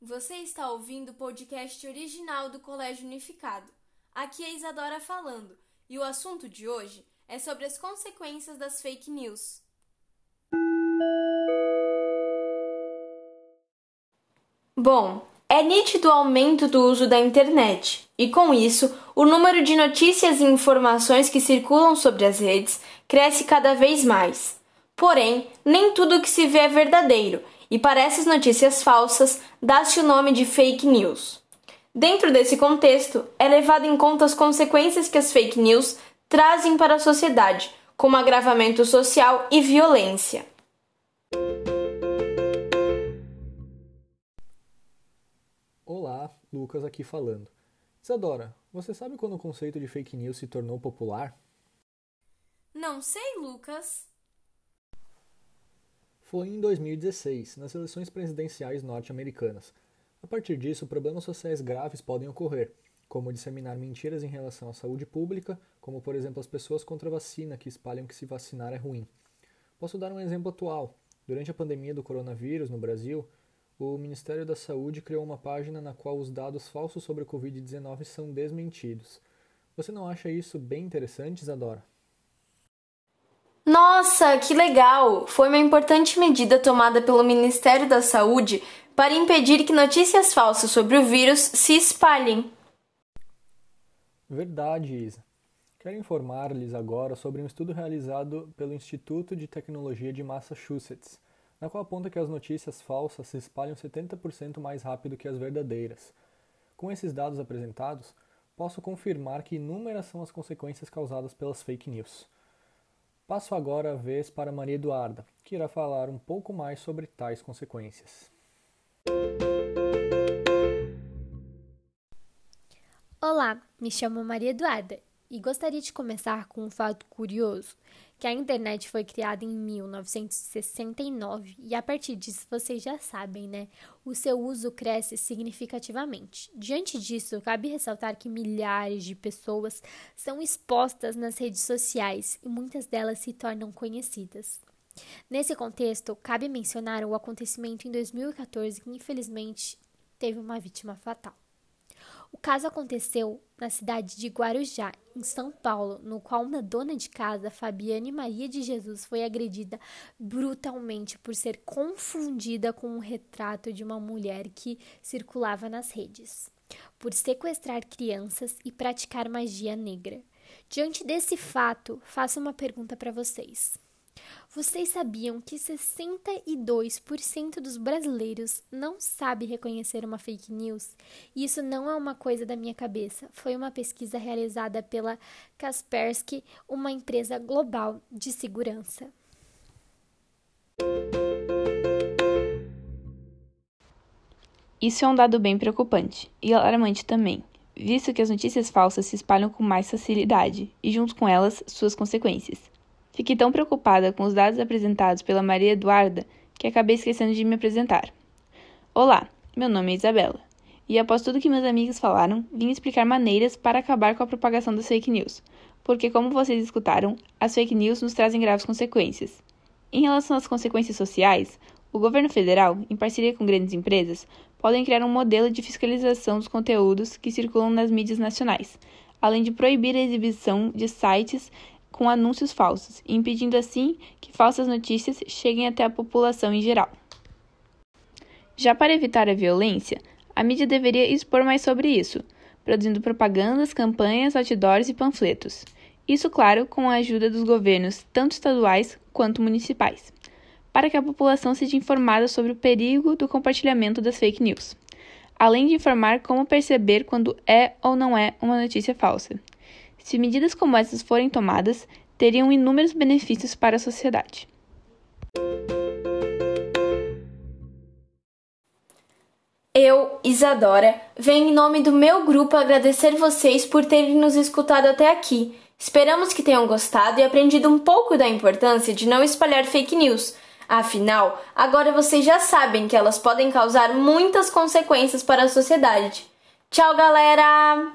Você está ouvindo o podcast original do Colégio Unificado. Aqui é Isadora falando, e o assunto de hoje é sobre as consequências das fake news. Bom, é nítido o aumento do uso da internet, e com isso, o número de notícias e informações que circulam sobre as redes cresce cada vez mais. Porém, nem tudo o que se vê é verdadeiro e para essas notícias falsas dá-se o nome de fake news. Dentro desse contexto, é levado em conta as consequências que as fake news trazem para a sociedade, como agravamento social e violência. Olá, Lucas aqui falando. Isadora, você sabe quando o conceito de fake news se tornou popular? Não sei, Lucas foi em 2016, nas eleições presidenciais norte-americanas. A partir disso, problemas sociais graves podem ocorrer, como disseminar mentiras em relação à saúde pública, como por exemplo as pessoas contra a vacina que espalham que se vacinar é ruim. Posso dar um exemplo atual. Durante a pandemia do coronavírus no Brasil, o Ministério da Saúde criou uma página na qual os dados falsos sobre o Covid-19 são desmentidos. Você não acha isso bem interessante, Isadora? Nossa, que legal! Foi uma importante medida tomada pelo Ministério da Saúde para impedir que notícias falsas sobre o vírus se espalhem. Verdade, Isa. Quero informar-lhes agora sobre um estudo realizado pelo Instituto de Tecnologia de Massachusetts, na qual aponta que as notícias falsas se espalham 70% mais rápido que as verdadeiras. Com esses dados apresentados, posso confirmar que inúmeras são as consequências causadas pelas fake news. Passo agora a vez para Maria Eduarda, que irá falar um pouco mais sobre tais consequências. Olá, me chamo Maria Eduarda e gostaria de começar com um fato curioso que a internet foi criada em 1969 e a partir disso vocês já sabem, né? O seu uso cresce significativamente. Diante disso, cabe ressaltar que milhares de pessoas são expostas nas redes sociais e muitas delas se tornam conhecidas. Nesse contexto, cabe mencionar o acontecimento em 2014 que infelizmente teve uma vítima fatal. O caso aconteceu na cidade de Guarujá, em São Paulo, no qual uma dona de casa, Fabiane Maria de Jesus, foi agredida brutalmente por ser confundida com um retrato de uma mulher que circulava nas redes, por sequestrar crianças e praticar magia negra. Diante desse fato, faço uma pergunta para vocês. Vocês sabiam que 62% dos brasileiros não sabe reconhecer uma fake news? Isso não é uma coisa da minha cabeça. Foi uma pesquisa realizada pela Kaspersky, uma empresa global de segurança. Isso é um dado bem preocupante e alarmante também, visto que as notícias falsas se espalham com mais facilidade e, junto com elas, suas consequências. Fiquei tão preocupada com os dados apresentados pela Maria Eduarda que acabei esquecendo de me apresentar. Olá, meu nome é Isabela, e após tudo que meus amigos falaram, vim explicar maneiras para acabar com a propagação das fake news, porque, como vocês escutaram, as fake news nos trazem graves consequências. Em relação às consequências sociais, o governo federal, em parceria com grandes empresas, podem criar um modelo de fiscalização dos conteúdos que circulam nas mídias nacionais, além de proibir a exibição de sites com anúncios falsos, impedindo assim que falsas notícias cheguem até a população em geral. Já para evitar a violência, a mídia deveria expor mais sobre isso, produzindo propagandas, campanhas, outdoors e panfletos. Isso, claro, com a ajuda dos governos, tanto estaduais quanto municipais, para que a população seja informada sobre o perigo do compartilhamento das fake news, além de informar como perceber quando é ou não é uma notícia falsa. Se medidas como essas forem tomadas, teriam inúmeros benefícios para a sociedade. Eu, Isadora, venho em nome do meu grupo agradecer vocês por terem nos escutado até aqui. Esperamos que tenham gostado e aprendido um pouco da importância de não espalhar fake news. Afinal, agora vocês já sabem que elas podem causar muitas consequências para a sociedade. Tchau, galera!